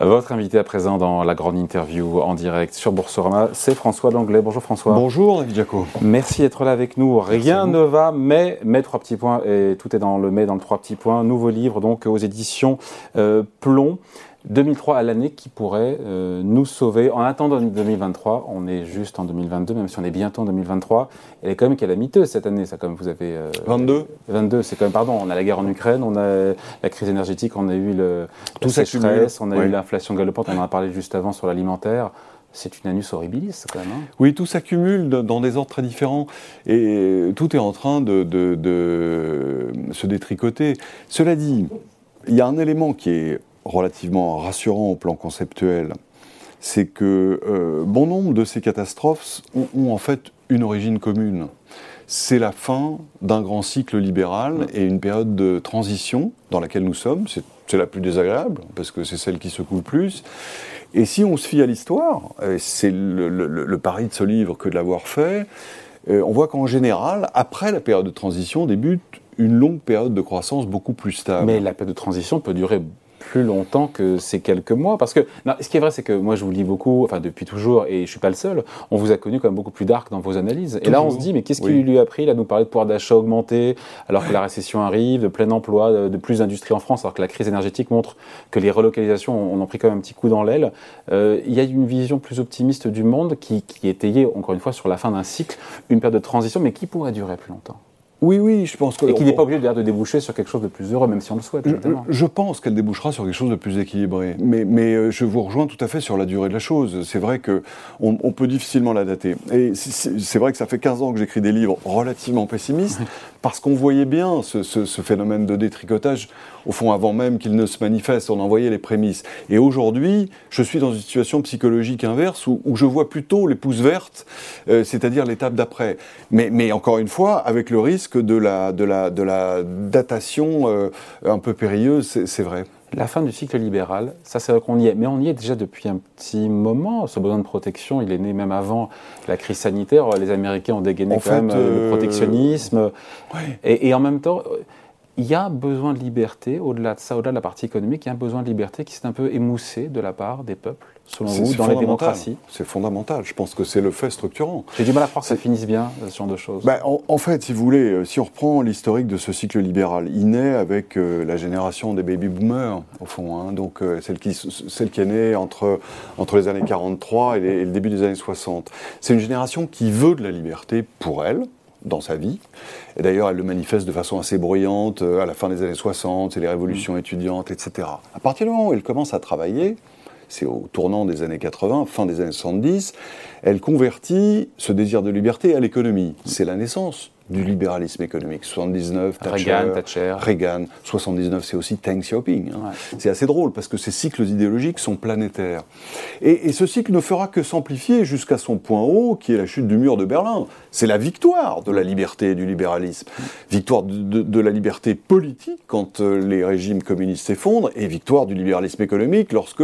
Votre invité à présent dans la grande interview en direct sur Boursorama, c'est François Langlais. Bonjour François. Bonjour David Jaco. Merci d'être là avec nous. Rien ne va, mais, mais trois petits points, et tout est dans le mais, dans le trois petits points. Nouveau livre donc aux éditions euh, Plomb. 2003 à l'année qui pourrait euh, nous sauver. En attendant 2023, on est juste en 2022, même si on est bientôt en 2023. Elle est quand même calamiteuse cette année, ça comme vous avez... 22 euh, 22, c'est quand même, pardon, on a la guerre en Ukraine, on a la crise énergétique, on a eu le, Tout sécheresse, on a eu l'inflation galopante, on en a parlé juste avant sur l'alimentaire. C'est une anus horribilis quand même. Hein. oui, tout s'accumule dans des ordres très différents et tout est en train de, de, de se détricoter. Cela dit, il y a un élément qui est relativement rassurant au plan conceptuel, c'est que euh, bon nombre de ces catastrophes ont, en fait une origine commune. C'est la fin d'un grand cycle libéral et une période de transition dans laquelle nous sommes. C'est la plus désagréable, parce que c'est celle qui secoue le plus. Et si on se fie à l'histoire, c'est le, pari de ce livre que de l'avoir fait, euh, on voit qu'en général, après la période de transition, débute une longue période de croissance beaucoup plus stable. Mais la période de transition peut durer plus longtemps que ces quelques mois. Parce que ce qui est vrai, c'est que moi, je vous lis beaucoup, enfin depuis toujours, et je suis pas le seul. On vous a connu comme beaucoup plus dark dans vos analyses. Et là, on se dit, mais qu'est-ce qui lui a pris là, nous parler de pouvoir d'achat augmenté, alors que la récession arrive, de plein emploi, de, plus d'industrie en France, alors que la crise énergétique montre que les relocalisations, on en pris quand même un petit coup dans l'aile. Euh, il y a une vision plus optimiste du monde qui, qui est étayée, encore une fois, sur la fin d'un cycle, une période de transition, mais qui pourrait durer plus longtemps. Oui, oui, je pense que. Et qui n'est pas obligé de déboucher sur quelque chose de plus heureux, même si on le souhaite. Je, je pense qu'elle débouchera sur quelque chose de plus équilibré. Mais, mais euh, je vous rejoins tout à fait sur la durée de la chose. C'est vrai qu'on on peut difficilement la dater. Et c'est vrai que ça fait 15 ans que j'écris des livres relativement pessimistes, parce qu'on voyait bien ce, ce, ce, phénomène de détricotage, au fond, avant même qu'il ne se manifeste. On en voyait les prémices. Et aujourd'hui, je suis dans une situation psychologique inverse où, où je vois plutôt les pousses vertes, euh, c'est-à-dire l'étape d'après. Mais, mais encore une fois, avec le risque de la, de la, de la datation euh, un peu périlleuse, c'est vrai. La fin du cycle libéral, ça c'est vrai qu'on y est, mais on y est déjà depuis un petit moment. Ce besoin de protection, il est né même avant la crise sanitaire. Les Américains ont dégainé quand même euh, le protectionnisme. Et, et, en même temps, il y a besoin de liberté, au-delà de ça, au-delà de la partie économique, il y a un besoin de liberté qui s'est un peu émoussé de la part des peuples selon vous, dans les démocraties C'est fondamental. Je pense que c'est le fait structurant. J'ai du mal à croire que ça finisse bien, ce genre de choses. Ben, en, fait, si vous voulez, euh, si on reprend l'historique de ce cycle libéral, il naît avec euh, la génération des baby-boomers, au fond. Hein. donc, euh, celle, qui, celle qui est née entre, entre les années 43 et, et le début des années 60. C'est une génération qui veut de la liberté pour elle, dans sa vie. Et d'ailleurs, elle le manifeste de façon assez bruyante à la fin des années 60, c'est les révolutions étudiantes, etc. À partir du moment où elle commence à travailler, c'est au tournant des années 80, fin des années 70, elle convertit ce désir de liberté à l'économie. C'est la naissance du libéralisme économique. 79, Thatcher, Reagan, Thatcher. Reagan 79, c'est aussi Deng Xiaoping. Hein. C'est assez drôle parce que ces cycles idéologiques sont planétaires. Et, ce cycle ne fera que s'amplifier jusqu'à son point haut, qui est la chute du mur de Berlin. C'est la victoire de la liberté et du libéralisme. Victoire de, de la liberté politique quand euh, les régimes communistes s'effondrent, et victoire du libéralisme économique lorsque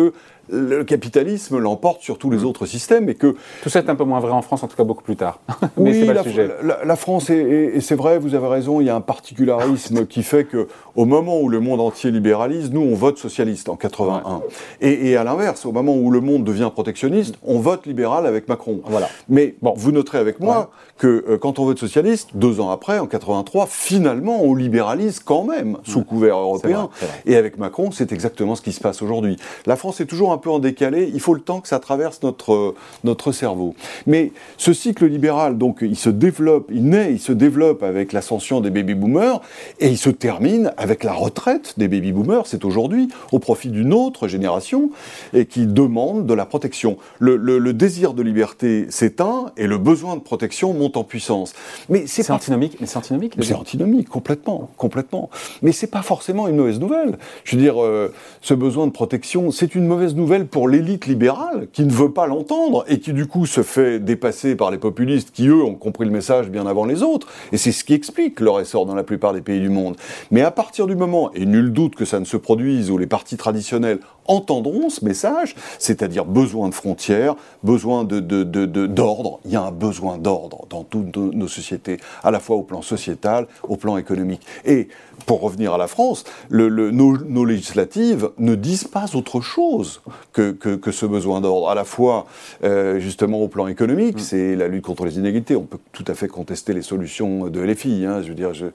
le capitalisme l'emporte sur tous les mm. autres systèmes et que... Tout ça est un peu moins vrai en France, en tout cas beaucoup plus tard. Mais oui, pas la, le sujet. La, France, et c'est vrai, vous avez raison, il y a un particularisme qui fait que au moment où le monde entier libéralise, nous, on vote socialiste en 81. Et, et, à l'inverse, au moment où le monde devient protectionniste, on vote libéral avec Macron. Voilà. Mais bon, vous noterez avec moi que euh, quand on vote socialiste, deux ans après, en 83, finalement, on libéralise quand même, sous couvert européen. Et avec Macron, c'est exactement ce qui se passe aujourd'hui. La France est toujours un peu en décalé, il faut le temps que ça traverse notre, notre cerveau. Mais ce cycle libéral, donc, il se développe, il naît, il se développe avec l'ascension des baby-boomers, et il se termine avec la retraite des baby-boomers, c'est aujourd'hui, au profit d'une autre génération, et qui demande de la protection. Le, le, désir de liberté s'éteint, et le besoin de protection monte en puissance. Mais c'est antinomique, mais c'est antinomique. C'est antinomique, complètement, complètement. Mais c'est pas forcément une mauvaise nouvelle. Je veux dire, euh, ce besoin de protection, c'est une mauvaise nouvelle pour l'élite libérale qui ne veut pas l'entendre et qui du coup se fait dépasser par les populistes qui eux ont compris le message bien avant les autres. Et c'est ce qui explique leur essor dans la plupart des pays du monde. Mais à partir du moment, et nul doute que ça ne se produise, où les partis traditionnels entendront ce message, c'est-à-dire besoin de frontières, besoin d'ordre. De, de, de, Il y a un besoin d'ordre dans toutes nos sociétés, à la fois au plan sociétal, au plan économique. Et pour revenir à la France, le, nos, législatives ne disent pas autre chose que, que, ce besoin d'ordre. À la fois, euh, justement, au plan économique, mm. c'est la lutte contre les inégalités. On peut tout à fait contester les solutions de LFI. Hein, je veux dire, je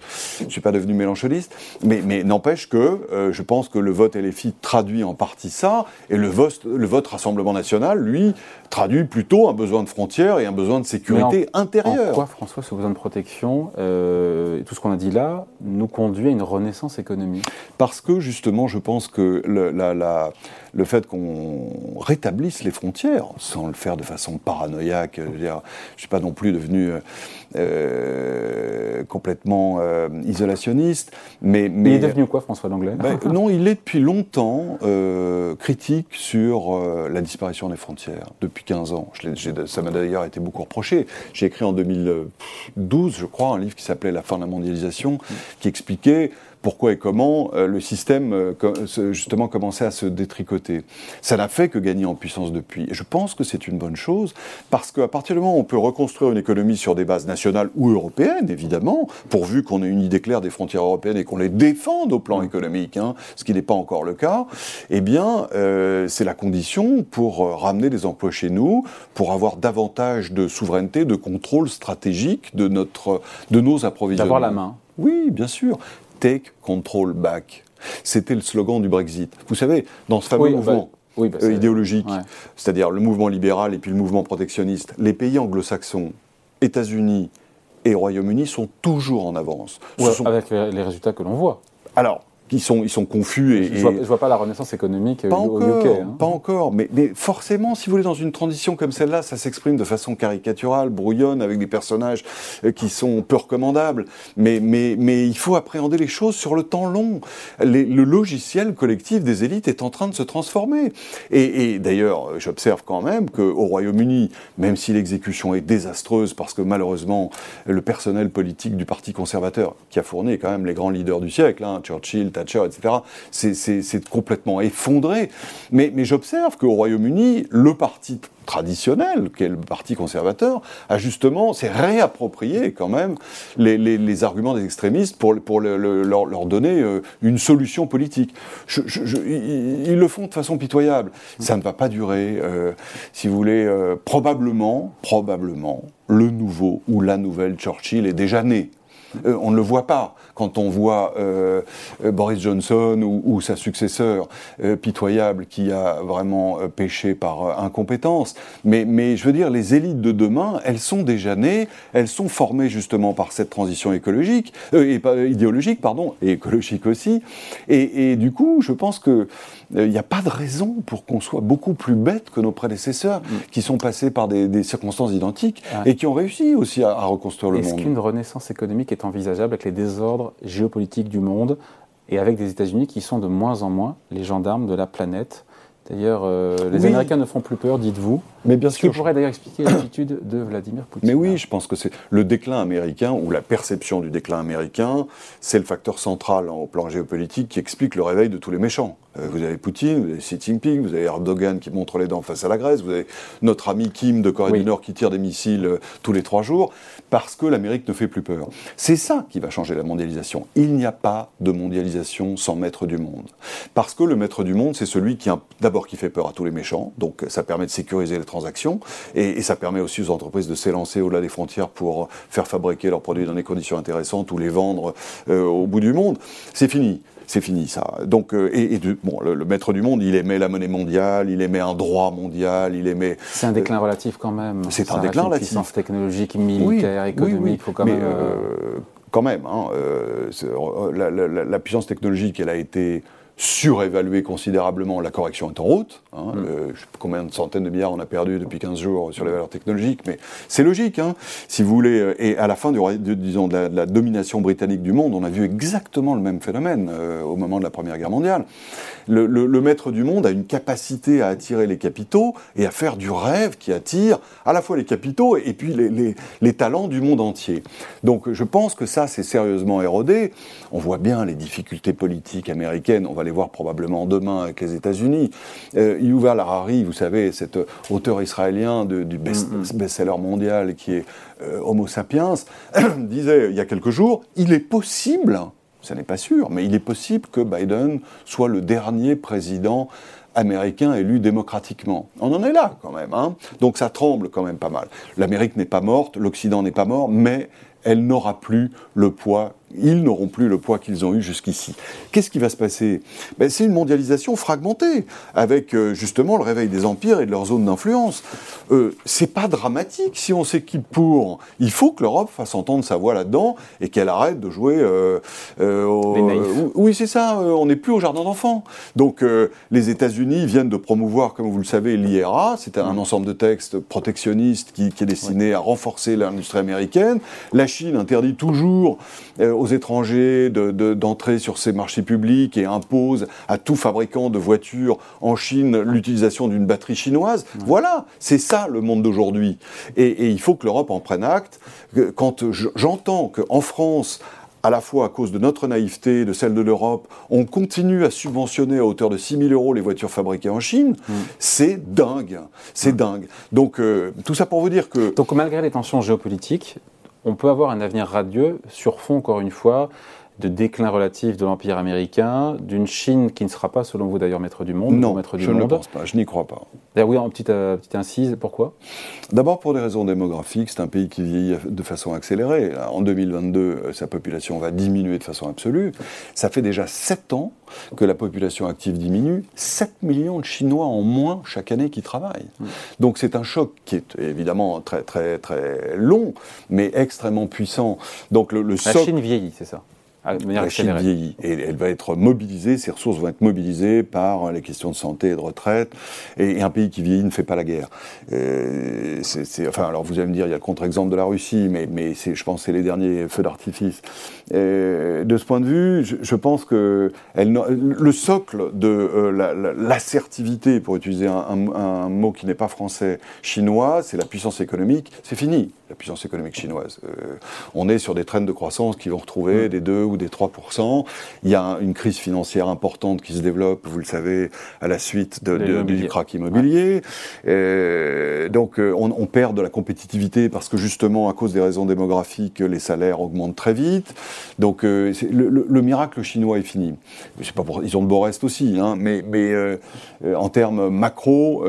ne suis pas devenu mélanchoniste. Mais, mais n'empêche que euh, je pense que le vote LFI traduit en partie ça, et le vote, le vote Rassemblement National, lui, traduit plutôt un besoin de frontières et un besoin de sécurité intérieure. Pourquoi, François, ce besoin de protection, euh, tout ce qu'on a dit là, nous conduit à une renaissance économique? Parce que justement, je pense que le, le fait qu'on rétablisse les frontières, sans le faire de façon paranoïaque, je ne suis pas non plus devenu euh, euh, complètement euh, isolationniste, mais, mais, Il est devenu quoi, François Langlais? Ben, Non, il est depuis longtemps critique sur la disparition des frontières, depuis 15 ans. Je ça m'a d'ailleurs été beaucoup reproché. J'ai écrit en 2012, je crois, un livre qui s'appelait La fin de la mondialisation, qui expliquait pourquoi et comment euh, le système euh, justement commençait à se détricoter. Ça n'a fait que gagner en puissance depuis. Et je pense que c'est une bonne chose parce qu'à partir du moment où on peut reconstruire une économie sur des bases nationales ou européennes, évidemment, pourvu qu'on ait une idée claire des frontières européennes et qu'on les défende au plan économique, hein, ce qui n'est pas encore le cas, eh bien, euh, c'est la condition pour ramener des emplois chez nous, pour avoir davantage de souveraineté, de contrôle stratégique de, notre, de nos approvisionnements. D'avoir la main. Oui, bien sûr. Take Control Back. C'était le slogan du Brexit. Vous savez, dans ce fameux mouvement bah, euh, idéologique, c'est-à-dire le mouvement libéral et puis le mouvement protectionniste, les pays anglo-saxons, États-Unis et Royaume-Uni sont toujours en avance. Avec les résultats que l'on voit. Alors, ils sont, ils sont confus. Et, je ne vois, pas la renaissance économique pas au, encore, UK. Hein. Pas encore, mais, mais, forcément, si vous voulez, dans une transition comme celle-là, ça s'exprime de façon caricaturale, brouillonne, avec des personnages euh, qui sont peu recommandables. Mais, mais, mais il faut appréhender les choses sur le temps long. le logiciel collectif des élites est en train de se transformer. Et, et d'ailleurs, j'observe quand même qu'au Royaume-Uni, même si l'exécution est désastreuse, parce que malheureusement, le personnel politique du Parti conservateur, qui a fourni quand même les grands leaders du siècle, hein, Churchill, etc., c'est complètement effondré. Mais, j'observe qu'au Royaume-Uni, le parti traditionnel, qui est le parti conservateur, a justement s'est réapproprié quand même les, arguments des extrémistes pour, leur, donner euh, une solution politique. Ils, le font de façon pitoyable. Ça ne va pas durer. Euh, si vous voulez, euh, probablement, probablement, le nouveau ou la nouvelle Churchill est déjà né. On ne le voit pas quand on voit euh, euh, Boris Johnson ou, sa successeur pitoyable qui a vraiment péché par incompétence. Mais, mais, je veux dire, les élites de demain, elles sont déjà nées, elles sont formées justement par cette transition écologique, et, idéologique, pardon, et écologique aussi. Et, du coup, je pense que il n'y a pas de raison pour qu'on soit beaucoup plus bête que nos prédécesseurs, mm. qui sont passés par des, circonstances identiques et qui ont réussi aussi à, à reconstruire le monde. Est-ce qu'une renaissance économique est envisageable avec les désordres géopolitiques du monde et avec des États-Unis qui sont de moins en moins les gendarmes de la planète. D'ailleurs, euh, les Américains ne font plus peur, dites-vous. Mais bien sûr. Ce qui pourrait d'ailleurs expliquer l'attitude de Vladimir Poutine. Mais oui, je pense que c'est le déclin américain ou la perception du déclin américain, c'est le facteur central au plan géopolitique qui explique le réveil de tous les méchants. Euh, vous avez Poutine, vous avez Xi Jinping, vous avez Erdogan qui montre les dents face à la Grèce, vous avez notre ami Kim de Corée du Nord qui tire des missiles euh, tous les trois jours, parce que l'Amérique ne fait plus peur. C'est ça qui va changer la mondialisation. Il n'y a pas de mondialisation sans maître du monde. Parce que le maître du monde, c'est celui qui, d'abord, qui fait peur à tous les méchants, donc ça permet de sécuriser les transactions, et, ça permet aussi aux entreprises de s'élancer au-delà des frontières pour faire fabriquer leurs produits dans des conditions intéressantes ou les vendre euh, au bout du monde. C'est fini c'est fini ça. Donc, euh, et, bon, le, maître du monde, il aimait la monnaie mondiale, il aimait un droit mondial, il aimait. C'est un déclin relatif quand même. C'est un déclin relatif. Puissance technologique, militaire, économique, il faut quand même. Euh, quand même, hein, la, puissance technologique, elle a été surévalué considérablement, la correction est en route. Hein, mm. euh, je sais pas combien de centaines de milliards on a perdu depuis 15 jours sur les valeurs technologiques, mais c'est logique, hein, si vous voulez. Euh, et à la fin du, de, disons, de la, domination britannique du monde, on a vu exactement le même phénomène euh, au moment de la Première Guerre mondiale. Le, le, maître du monde a une capacité à attirer les capitaux et à faire du rêve qui attire à la fois les capitaux et puis les, les, les talents du monde entier. Donc je pense que ça, c'est sérieusement érodé. On voit bien les difficultés politiques américaines, on va les voir probablement demain avec les États-Unis. Euh, Yuval Harari, vous savez, cet auteur israélien du mm-hmm. best-seller mondial qui est euh, Homo sapiens, disait il y a quelques jours, il est possible, ce n'est pas sûr, mais il est possible que Biden soit le dernier président américain élu démocratiquement. On en est là quand même. Hein Donc ça tremble quand même pas mal. L'Amérique n'est pas morte, l'Occident n'est pas mort, mais elle n'aura plus le poids ils n'auront plus le poids qu'ils ont eu jusqu'ici. Qu'est-ce qui va se passer? Ben, C'est une mondialisation fragmentée, avec euh, justement le réveil des empires et de leurs zones d'influence. Euh, c'est pas dramatique si on s'équipe pour. Il faut que l'Europe fasse entendre sa voix là-dedans et qu'elle arrête de jouer. Euh, euh oui, c'est ça. on n'est plus au jardin d'enfants. Donc les États-Unis viennent de promouvoir, comme vous le savez, l'IRA. C'est un ensemble de textes protectionnistes qui, est destiné à renforcer l'industrie américaine. La Chine interdit toujours aux étrangers d'entrer sur ces marchés publics et impose à tout fabricant de voitures en Chine l'utilisation d'une batterie chinoise. Voilà, c'est ça le monde d'aujourd'hui. Et, il faut que l'Europe en prenne acte. Quand j'entends qu'en France, à la fois à cause de notre naïveté, de celle de l'Europe, on continue à subventionner à hauteur de 6 000 euros les voitures fabriquées en Chine, mm. c'est dingue. C'est mm. dingue. Donc, euh, tout ça pour vous dire que. Donc, malgré les tensions géopolitiques, on peut avoir un avenir radieux sur fond, encore une fois, de déclin relatif de l'Empire américain, d'une Chine qui ne sera pas, selon vous d'ailleurs, maître du monde Non, maître du je ne pense pas, je n'y crois pas. D'ailleurs, oui, en petite, euh, petite incise, pourquoi? D'abord pour des raisons démographiques, c'est un pays qui vieillit de façon accélérée. En 2022, euh, sa population va diminuer de façon absolue. Ça fait déjà 7 ans que la population active diminue, 7 millions de Chinois en moins chaque année qui travaillent. Mm. Donc c'est un choc qui est évidemment très très très long, mais extrêmement puissant. Donc le, la Chine vieillit, c'est ça? La Chine vieillit et elle va être mobilisée, ses ressources vont être mobilisées par les questions de santé et de retraite. Et, un pays qui vieillit ne fait pas la guerre. Euh, enfin, alors vous allez me dire, il y a le contre-exemple de la Russie, mais, mais je pense que c'est les derniers feux d'artifice. Euh, de ce point de vue, je, pense que elle, le socle de euh, l'assertivité, pour utiliser un, un mot qui n'est pas français, chinois, c'est la puissance économique. C'est fini, la puissance économique chinoise. on est sur des traînes de croissance qui vont retrouver mm. des 2 ou des 3%. Il y a une crise financière importante qui se développe, vous le savez, à la suite de, du crack immobilier. donc euh, on, perd de la compétitivité parce que justement, à cause des raisons démographiques, les salaires augmentent très vite. Donc euh, le, miracle chinois est fini. Pas pour, ils ont de beaux restes aussi, hein, mais, mais euh, en termes macro,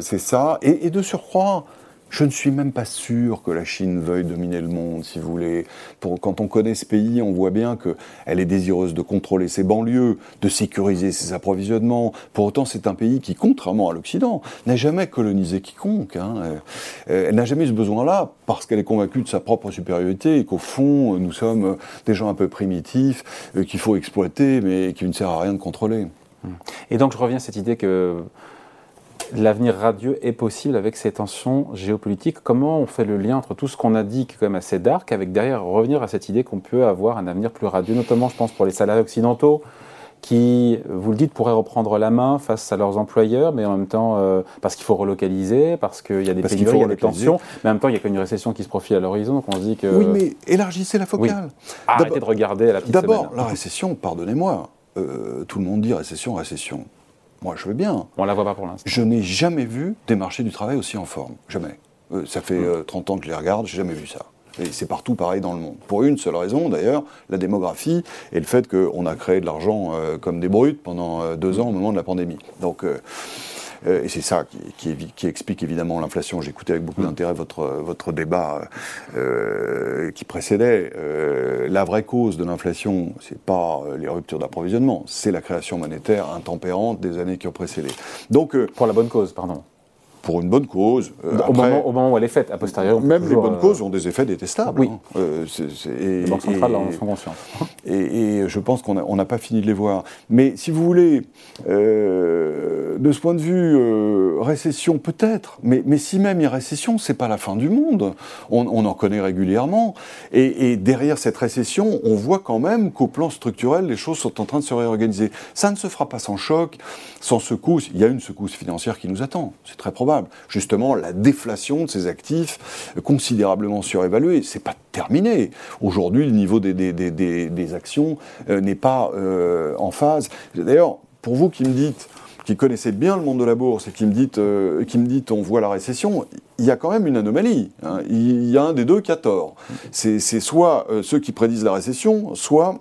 c'est ça. Et, et de surcroît, je ne suis même pas sûr que la Chine veuille dominer le monde, si vous voulez. Pour, quand on connaît ce pays, on voit bien qu'elle est désireuse de contrôler ses banlieues, de sécuriser ses approvisionnements. Pour autant, c'est un pays qui, contrairement à l'Occident, n'a jamais colonisé quiconque. Hein. Euh, elle n'a jamais eu ce besoin-là parce qu'elle est convaincue de sa propre supériorité et qu'au fond, nous sommes des gens un peu primitifs euh, qu'il faut exploiter, mais qui ne sert à rien de contrôler. Et donc, je reviens à cette idée que l'avenir radieux est possible avec ces tensions géopolitiques. Comment on fait le lien entre tout ce qu'on a dit, qui est quand même assez dark, avec derrière revenir à cette idée qu'on peut avoir un avenir plus radieux, notamment, je pense, pour les salariés occidentaux qui, vous le dites, pourraient reprendre la main face à leurs employeurs, mais en même temps, euh, parce qu'il faut relocaliser, parce qu'il y a des pays, il y a des tensions, mais en même temps, il y a qu'une récession qui se profile à l'horizon, donc on se dit que... Oui, mais élargissez la focale. Arrêtez de regarder à la petite D'abord, la récession, pardonnez-moi, euh, tout le monde dit récession, récession. Moi, je veux bien. On la voit pas pour l'instant. Je n'ai jamais vu des marchés du travail aussi en forme. Jamais. Euh, ça fait 30 mm. euh, ans que je les regarde, j'ai jamais vu ça. Et c'est partout pareil dans le monde. Pour une seule raison, d'ailleurs, la démographie et le fait qu'on a créé de l'argent euh, comme des brutes pendant deux ans au moment de la pandémie. Donc, euh, et c'est ça qui, explique évidemment l'inflation. J'écoutais avec beaucoup d'intérêt votre, votre débat euh, qui précédait. Euh, la vraie cause de l'inflation, c'est pas les ruptures d'approvisionnement, c'est la création monétaire intempérante des années qui ont précédé. Donc, pour la bonne cause, pardon pour une bonne cause. Euh, au, moment, au, moment, où elle est faite, a posteriori. Même les bonnes euh, causes ont des effets détestables. Oui. Hein. Euh, les banques centrales en sont conscientes. Et, je pense qu'on n'a pas fini de les voir. Mais si vous voulez, de ce point de vue, récession peut-être, mais, mais, si même il y a récession, c'est pas la fin du monde. On, en connaît régulièrement. Et, derrière cette récession, on voit quand même qu'au plan structurel, les choses sont en train de se réorganiser. Ça ne se fera pas sans choc, sans secousse. Il y a une secousse financière qui nous attend. C'est très probable. Justement, la déflation de ces actifs considérablement surévalués, c'est pas terminé. Aujourd'hui, le niveau des, des, des, des actions n'est pas en phase. D'ailleurs, pour vous qui me dites qui connaissait bien le monde de la bourse et qui me dit, euh, qui me dit on voit la récession, il y a quand même une anomalie. Hein. Il y a un des deux qui a tort. C'est soit euh, ceux qui prédisent la récession, soit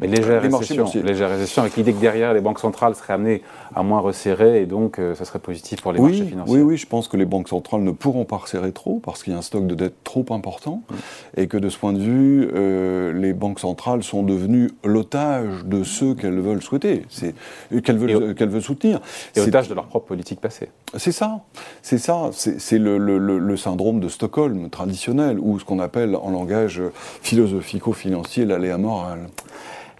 mais légère récession, légère récession, avec l'idée que derrière, les banques centrales seraient amenées à moins resserrer, et donc euh, ça serait positif pour les marchés financiers. Oui, oui, je pense que les banques centrales ne pourront pas resserrer trop, parce qu'il y a un stock de dette trop important, et que de ce point de vue, euh, les banques centrales sont devenues l'otage de ceux qu'elles veulent souhaiter, qu'elles veulent, soutenir. Et otage de leur propre politique passée. C'est ça, c'est ça, c'est le, le, le, syndrome de Stockholm traditionnel, ou ce qu'on appelle en langage philosophico-financier l'aléa morale.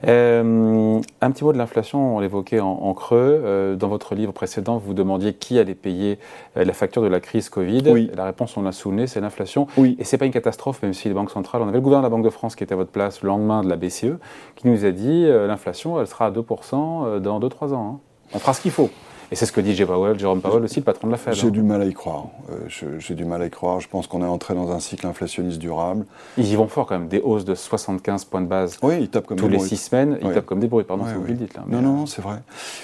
Euh, un petit mot de l'inflation, on l'évoquait en, creux. Euh, dans votre livre précédent, vous demandiez qui allait payer euh, la facture de la crise Covid. Oui. La réponse, on l'a souligné, c'est l'inflation. Oui. Et c'est pas une catastrophe, même si les banques centrales, on avait le gouverneur de la Banque de France qui était à votre place le lendemain de la BCE, qui nous a dit l'inflation, elle sera à 2% dans 2-3 ans. Hein. On fera ce qu'il faut. Et c'est ce que dit Jérôme Powell aussi, le patron de la Fed. J'ai hein. du mal à y croire. Euh, j'ai du mal à y croire. Je pense qu'on est entré dans un cycle inflationniste durable. Ils y vont fort quand même. Des hausses de 75 points de base oui, ils tapent comme tous les six semaines. Ils tapent comme des bruits. Pardon, c'est vous qui le dites. Là. non, non, non, c'est vrai.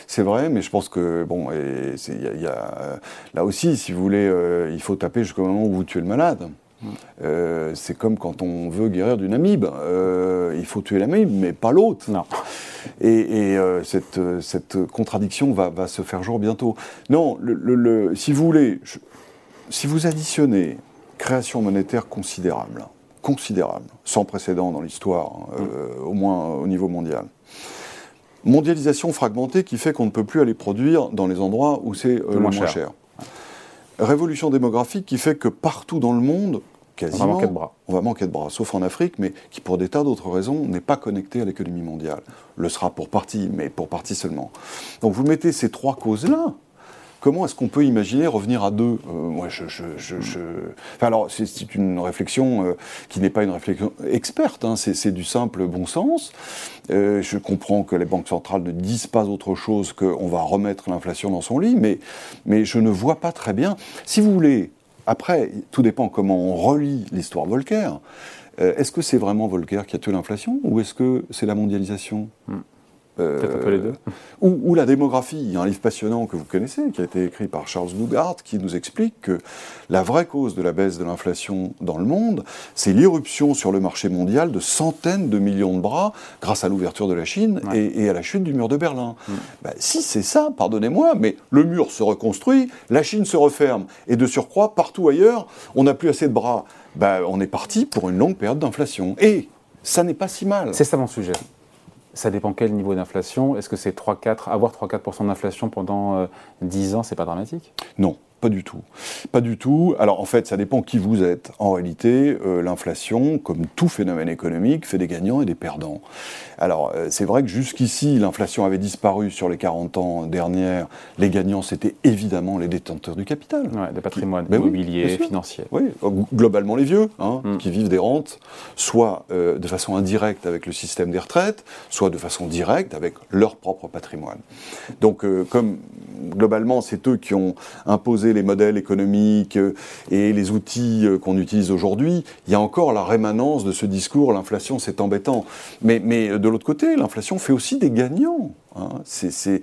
C'est vrai, mais je pense que, bon, y, a, là aussi, si vous voulez, euh, il faut taper jusqu'au moment où vous tuez le malade. Euh, c'est comme quand on veut guérir d'une amibe. Euh, il faut tuer l'amibe, mais pas l'autre. Non. Et, euh, cette, cette, contradiction va, va, se faire jour bientôt. Non, le, si vous voulez, si vous additionnez création monétaire considérable, considérable, sans précédent dans l'histoire, hein, mm. au moins au niveau mondial. Mondialisation fragmentée qui fait qu'on ne peut plus aller produire dans les endroits où c'est le moins cher révolution démographique qui fait que partout dans le monde, quasiment, on va manquer de bras. On va manquer de bras, sauf en Afrique, mais qui pour des tas d'autres raisons n'est pas connecté à l'économie mondiale. Le sera pour partie, mais pour partie seulement. Donc vous mettez ces trois causes-là, comment est-ce qu'on peut imaginer revenir à deux euh, Moi, je, alors, c'est une réflexion euh, qui n'est pas une réflexion experte, hein, c'est du simple bon sens. Euh, je comprends que les banques centrales ne disent pas autre chose qu'on va remettre l'inflation dans son lit, mais, mais je ne vois pas très bien. Si vous voulez, après, tout dépend comment on relit l'histoire Volcker. est-ce que c'est vraiment Volcker qui a tué l'inflation ou est-ce que c'est la mondialisation? Hmm. Euh, ou, la démographie. Il y a un livre passionnant que vous connaissez, qui a été écrit par Charles Lugard, qui nous explique que la vraie cause de la baisse de l'inflation dans le monde, c'est l'irruption sur le marché mondial de centaines de millions de bras grâce à l'ouverture de la Chine et, à la chute du mur de Berlin. Mm. Ben, si c'est ça, pardonnez-moi, mais le mur se reconstruit, la Chine se referme, et de surcroît, partout ailleurs, on n'a plus assez de bras. Ben, on est parti pour une longue période d'inflation. Et ça n'est pas si mal. C'est ça mon sujet. Ça dépend quel niveau d'inflation. Est-ce que c'est 3-4, avoir 3-4% d'inflation pendant 10 euh, ans, c'est pas dramatique? Non. Pas du tout. Pas du tout. Alors en fait, ça dépend qui vous êtes. En réalité, euh, l'inflation, comme tout phénomène économique, fait des gagnants et des perdants. Alors euh, c'est vrai que jusqu'ici, l'inflation avait disparu sur les 40 ans dernières. Les gagnants, c'était évidemment les détenteurs du capital. Ouais, des patrimoines ben immobiliers, financiers. Oui, globalement les vieux, hein, mm. qui vivent des rentes, soit euh, de façon indirecte avec le système des retraites, soit de façon directe avec leur propre patrimoine. Donc comme globalement, c'est eux qui ont imposé les modèles économiques euh, et les outils euh, qu'on utilise aujourd'hui, il y a encore la rémanence de ce discours l'inflation c'est embêtant. Mais, mais euh, de l'autre côté, l'inflation fait aussi des gagnants. Hein. C'est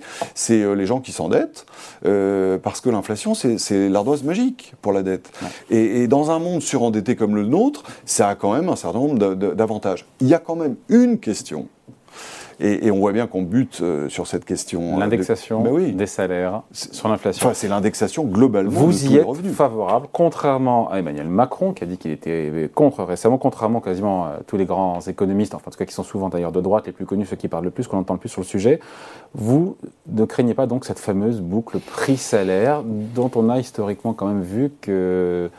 les gens qui s'endettent parce que l'inflation, c'est l'ardoise magique pour la dette. Et, et, dans un monde surendetté comme le nôtre, ça a quand même un certain nombre d'avantages. Il y a quand même une question et, on voit bien qu'on bute euh, sur cette question. Euh, L'indexation ben des salaires sur l'inflation. Enfin, c'est l'indexation globalement Vous y êtes favorable, contrairement à Emmanuel Macron, qui a dit qu'il était contre récemment, contrairement quasiment à tous les grands économistes, enfin en tout cas qui sont souvent d'ailleurs de droite, les plus connus, ceux qui parlent le plus, qu'on entend le plus sur le sujet. Vous ne craignez pas donc cette fameuse boucle prix-salaire dont on a historiquement quand même vu que...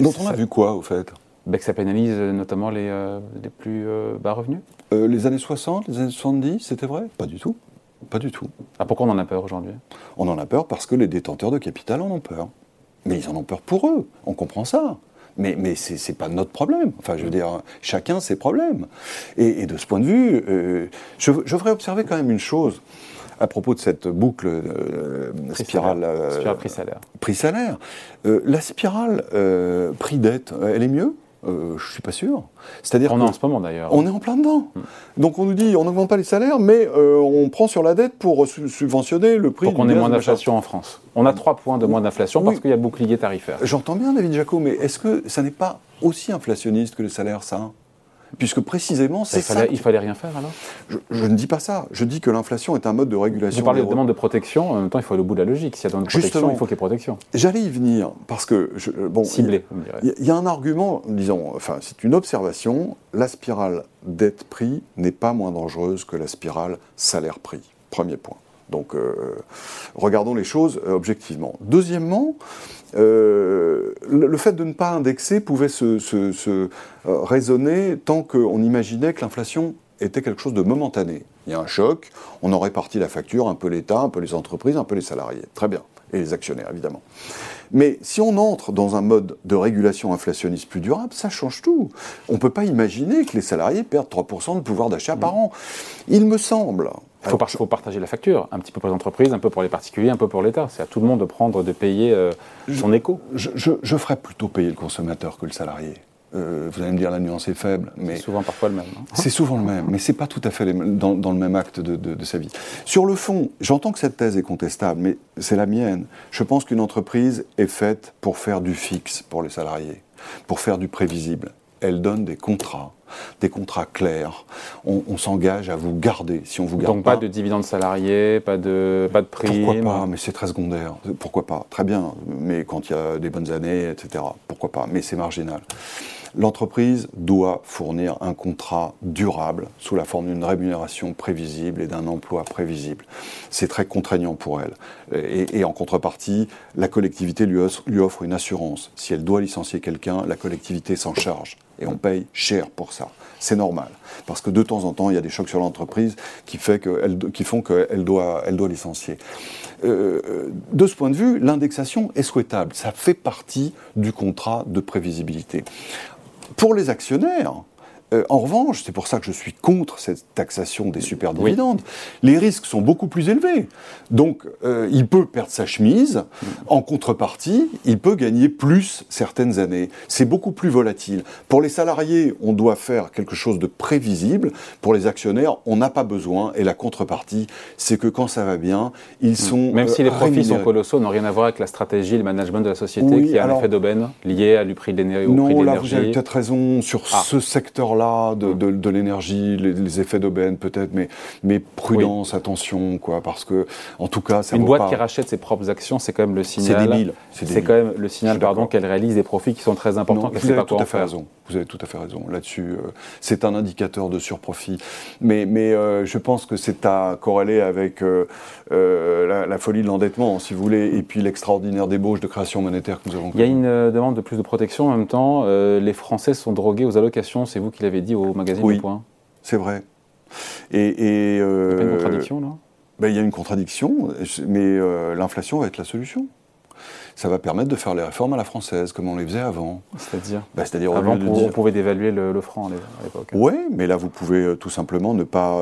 Dont on a vu quoi, au fait? Ben, que ça pénalise notamment les, les plus bas revenus euh, les années 60, les années 70, c'était vrai? Pas du tout. Pas du tout. Ah, pourquoi on en a peur aujourd'hui? On en a peur parce que les détenteurs de capital en ont peur. Mais ils en ont peur pour eux. On comprend ça. Mais, mais ce n'est pas notre problème. Enfin, je veux dire, chacun ses problèmes. Et, de ce point de vue, euh, je, je voudrais observer quand même une chose. à propos de cette boucle spirale, prix-salaire. Prix-salaire. la spirale prix-dette, elle est mieux? Euh, je suis pas sûr. C'est-à-dire on est en ce moment d'ailleurs. On est en plein dedans. Hmm. Donc on nous dit on n'augmente pas les salaires, mais euh, on prend sur la dette pour subventionner le prix. Pour qu'on ait moins d'inflation en France. On a trois points de moins d'inflation parce qu'il y a bouclier tarifaire. J'entends bien David Jaco, mais est-ce que ça n'est pas aussi inflationniste que le salaire, ça? Puisque précisément, c'est ça. Il fallait rien faire alors? Je, ne dis pas ça. Je dis que l'inflation est un mode de régulation. Vous parlez de demande de protection, en même temps, il faut aller au bout de la logique. S'il y a demande de protection, il faut qu'il y ait protection. J'allais y venir, parce que. Je, bon, Ciblé, Il y, a un argument, disons, enfin, c'est une observation la spirale dette-prix n'est pas moins dangereuse que la spirale salaire-prix. Premier point. Donc, euh, regardons les choses euh, objectivement. Deuxièmement, euh, le fait de ne pas indexer pouvait se, raisonner tant qu'on imaginait que l'inflation était quelque chose de momentané. Il y a un choc, on en répartit la facture, un peu l'État, un peu les entreprises, un peu les salariés. Très bien. Et les actionnaires, évidemment. Mais si on entre dans un mode de régulation inflationniste plus durable, ça change tout. On ne peut pas imaginer que les salariés perdent 3% de pouvoir d'achat par an. Il me semble, il faut, partager la facture, un petit peu pour les entreprises, un peu pour les particuliers, un peu pour l'État. C'est à tout le monde de prendre, de payer euh, son écho. Je, je, ferais plutôt payer le consommateur que le salarié. Euh, vous allez me dire la nuance est faible, mais c'est souvent parfois le même. Hein. c'est souvent le même, mais c'est pas tout à fait dans, le même acte de, de, sa vie. Sur le fond, j'entends que cette thèse est contestable, mais c'est la mienne. Je pense qu'une entreprise est faite pour faire du fixe pour les salariés, pour faire du prévisible. Elle donne des contrats des contrats clairs. On, s'engage à vous garder si on vous garde Donc pas, de dividendes salariés, pas de, pas de prix Pourquoi pas Mais c'est très secondaire. Pourquoi pas? Très bien. Mais quand il y a des bonnes années, etc. Pourquoi pas? Mais c'est marginal. L'entreprise doit fournir un contrat durable sous la forme d'une rémunération prévisible et d'un emploi prévisible. C'est très contraignant pour elle. Et, en contrepartie, la collectivité lui offre, une assurance. Si elle doit licencier quelqu'un, la collectivité s'en charge. Et on paye cher pour ça. C'est normal. Parce que de temps en temps, il y a des chocs sur l'entreprise qui, font qu'elle doit, elle doit licencier. Euh, de ce point de vue, l'indexation est souhaitable. Ça fait partie du contrat de prévisibilité. Pour les actionnaires, euh, en revanche, c'est pour ça que je suis contre cette taxation des superdividendes, les risques sont beaucoup plus élevés. Donc, euh, il peut perdre sa chemise. En contrepartie, il peut gagner plus certaines années. C'est beaucoup plus volatile. Pour les salariés, on doit faire quelque chose de prévisible. Pour les actionnaires, on n'a pas besoin. Et la contrepartie, c'est que quand ça va bien, ils hmm. sont. Même si les euh, profits sont colossaux, n'ont rien à voir avec la stratégie et le management de la société qui a un effet d'aubaine lié à du prix de l'énergie. Non, là, vous avez peut-être raison sur ah. ce secteur-là là de, de, l'énergie, les, effets d'aubaine peut-être, mais, mais prudence, attention, quoi, parce que, en tout cas, ça Une boîte qui rachète ses propres actions, c'est quand même le signal. C'est débile. C'est quand même le signal, pardon, qu'elle réalise des profits qui sont très importants. vous avez tout à fait raison. Vous avez tout à fait raison là-dessus. Euh, c'est un indicateur de surprofit, mais, mais euh, je pense que c'est à corréler avec euh, la, folie de l'endettement, si vous voulez, et puis l'extraordinaire débauche de création monétaire que nous avons. Il y a une demande de plus de protection en même temps. les Français sont drogués aux allocations. C'est vous qui l'avez dit au magazine oui, Point. C'est vrai. Et, et euh, il y a une contradiction là ben, Il y a une contradiction, mais euh, l'inflation va être la solution. Ça va permettre de faire les réformes à la française, comme on les faisait avant. C'est-à-dire? Ben, C'est-à-dire Avant, on pouvait dévaluer le, franc à l'époque. Oui, mais là, vous pouvez euh, tout simplement ne pas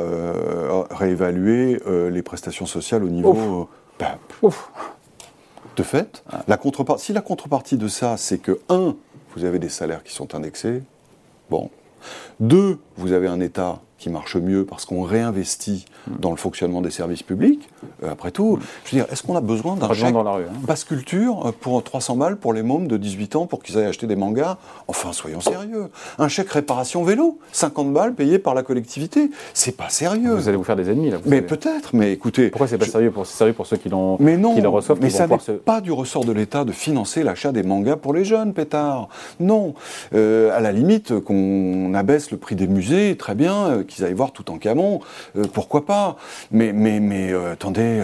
réévaluer les prestations sociales au niveau... Ben, Ouf. De fait, ah. la si la contrepartie de ça, c'est que, un, vous avez des salaires qui sont indexés, bon, deux, vous avez un État qui marche mieux parce qu'on réinvestit dans le fonctionnement des services publics. Euh, après tout, je veux dire, est-ce qu'on a besoin d'un chèque dans la rue, hein. passe culture euh, pour 300 balles pour les mômes de 18 ans pour qu'ils aillent acheter des mangas? Enfin, soyons sérieux. Un chèque réparation vélo, 50 balles payé par la collectivité, c'est pas sérieux. Vous allez vous faire des ennemis là. mais peut-être, mais écoutez. Pourquoi c'est pas sérieux pour sérieux pour ceux qui l'ont Mais non, qui le reçoivent Mais ça n'est pas du ressort de l'État de financer l'achat des mangas pour les jeunes, pétard. Non, euh, à la limite qu'on abaisse le prix des musées, très bien, qu'ils aillent voir tout en Camon, euh, pourquoi pas Mais, mais, mais euh, attendez,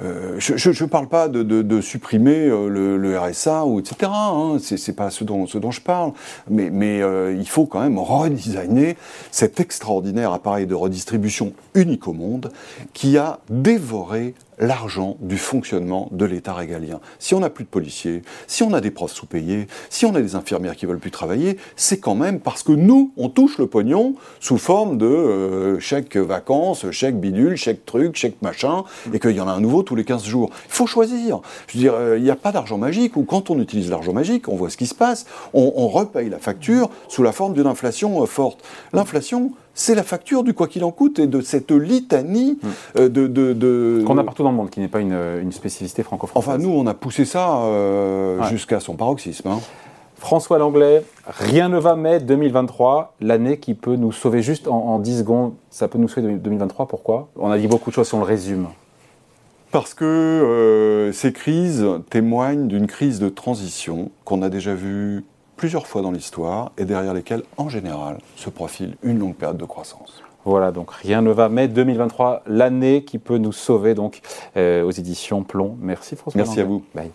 euh, je ne parle pas de, supprimer le, RSA ou etc. Hein, c'est pas ce dont, ce dont je parle. Mais, mais il faut quand même redesigner cet extraordinaire appareil de redistribution unique au monde qui a dévoré l'argent du fonctionnement de l'État régalien. Si on n'a plus de policiers, si on a des profs sous-payés, si on a des infirmières qui veulent plus travailler, c'est quand même parce que nous, on touche le pognon sous forme de euh, chèque vacances, chèque bidule, chèque truc, chèque machin, et qu'il y en a un nouveau tous les 15 jours. Il faut choisir. Je veux dire, euh, il n'y a pas d'argent magique, ou quand on utilise l'argent magique, on voit ce qui se passe, on, on repaye la facture sous la forme d'une inflation euh, forte. L'inflation, c'est la facture du quoi qu'il en coûte et de cette litanie Hmm. euh, de... de, de- Qu'on a partout dans le monde, qui n'est pas une, une spécificité franco-française. Enfin, nous, on a poussé ça euh, Ouais. jusqu'à son paroxysme. hein. François Langlais, rien ne va, mais 2023, l'année qui peut nous sauver juste en, en 10 secondes, ça peut nous sauver 2023, pourquoi? On a dit beaucoup de choses si on le résume. Parce que euh, ces crises témoignent d'une crise de transition qu'on a déjà vue plusieurs fois dans l'histoire et derrière lesquelles, en général, se profile une longue période de croissance. Voilà, donc rien ne va, mais 2023, l'année qui peut nous sauver donc euh, aux éditions Plomb. Merci François Merci à vous. Bye.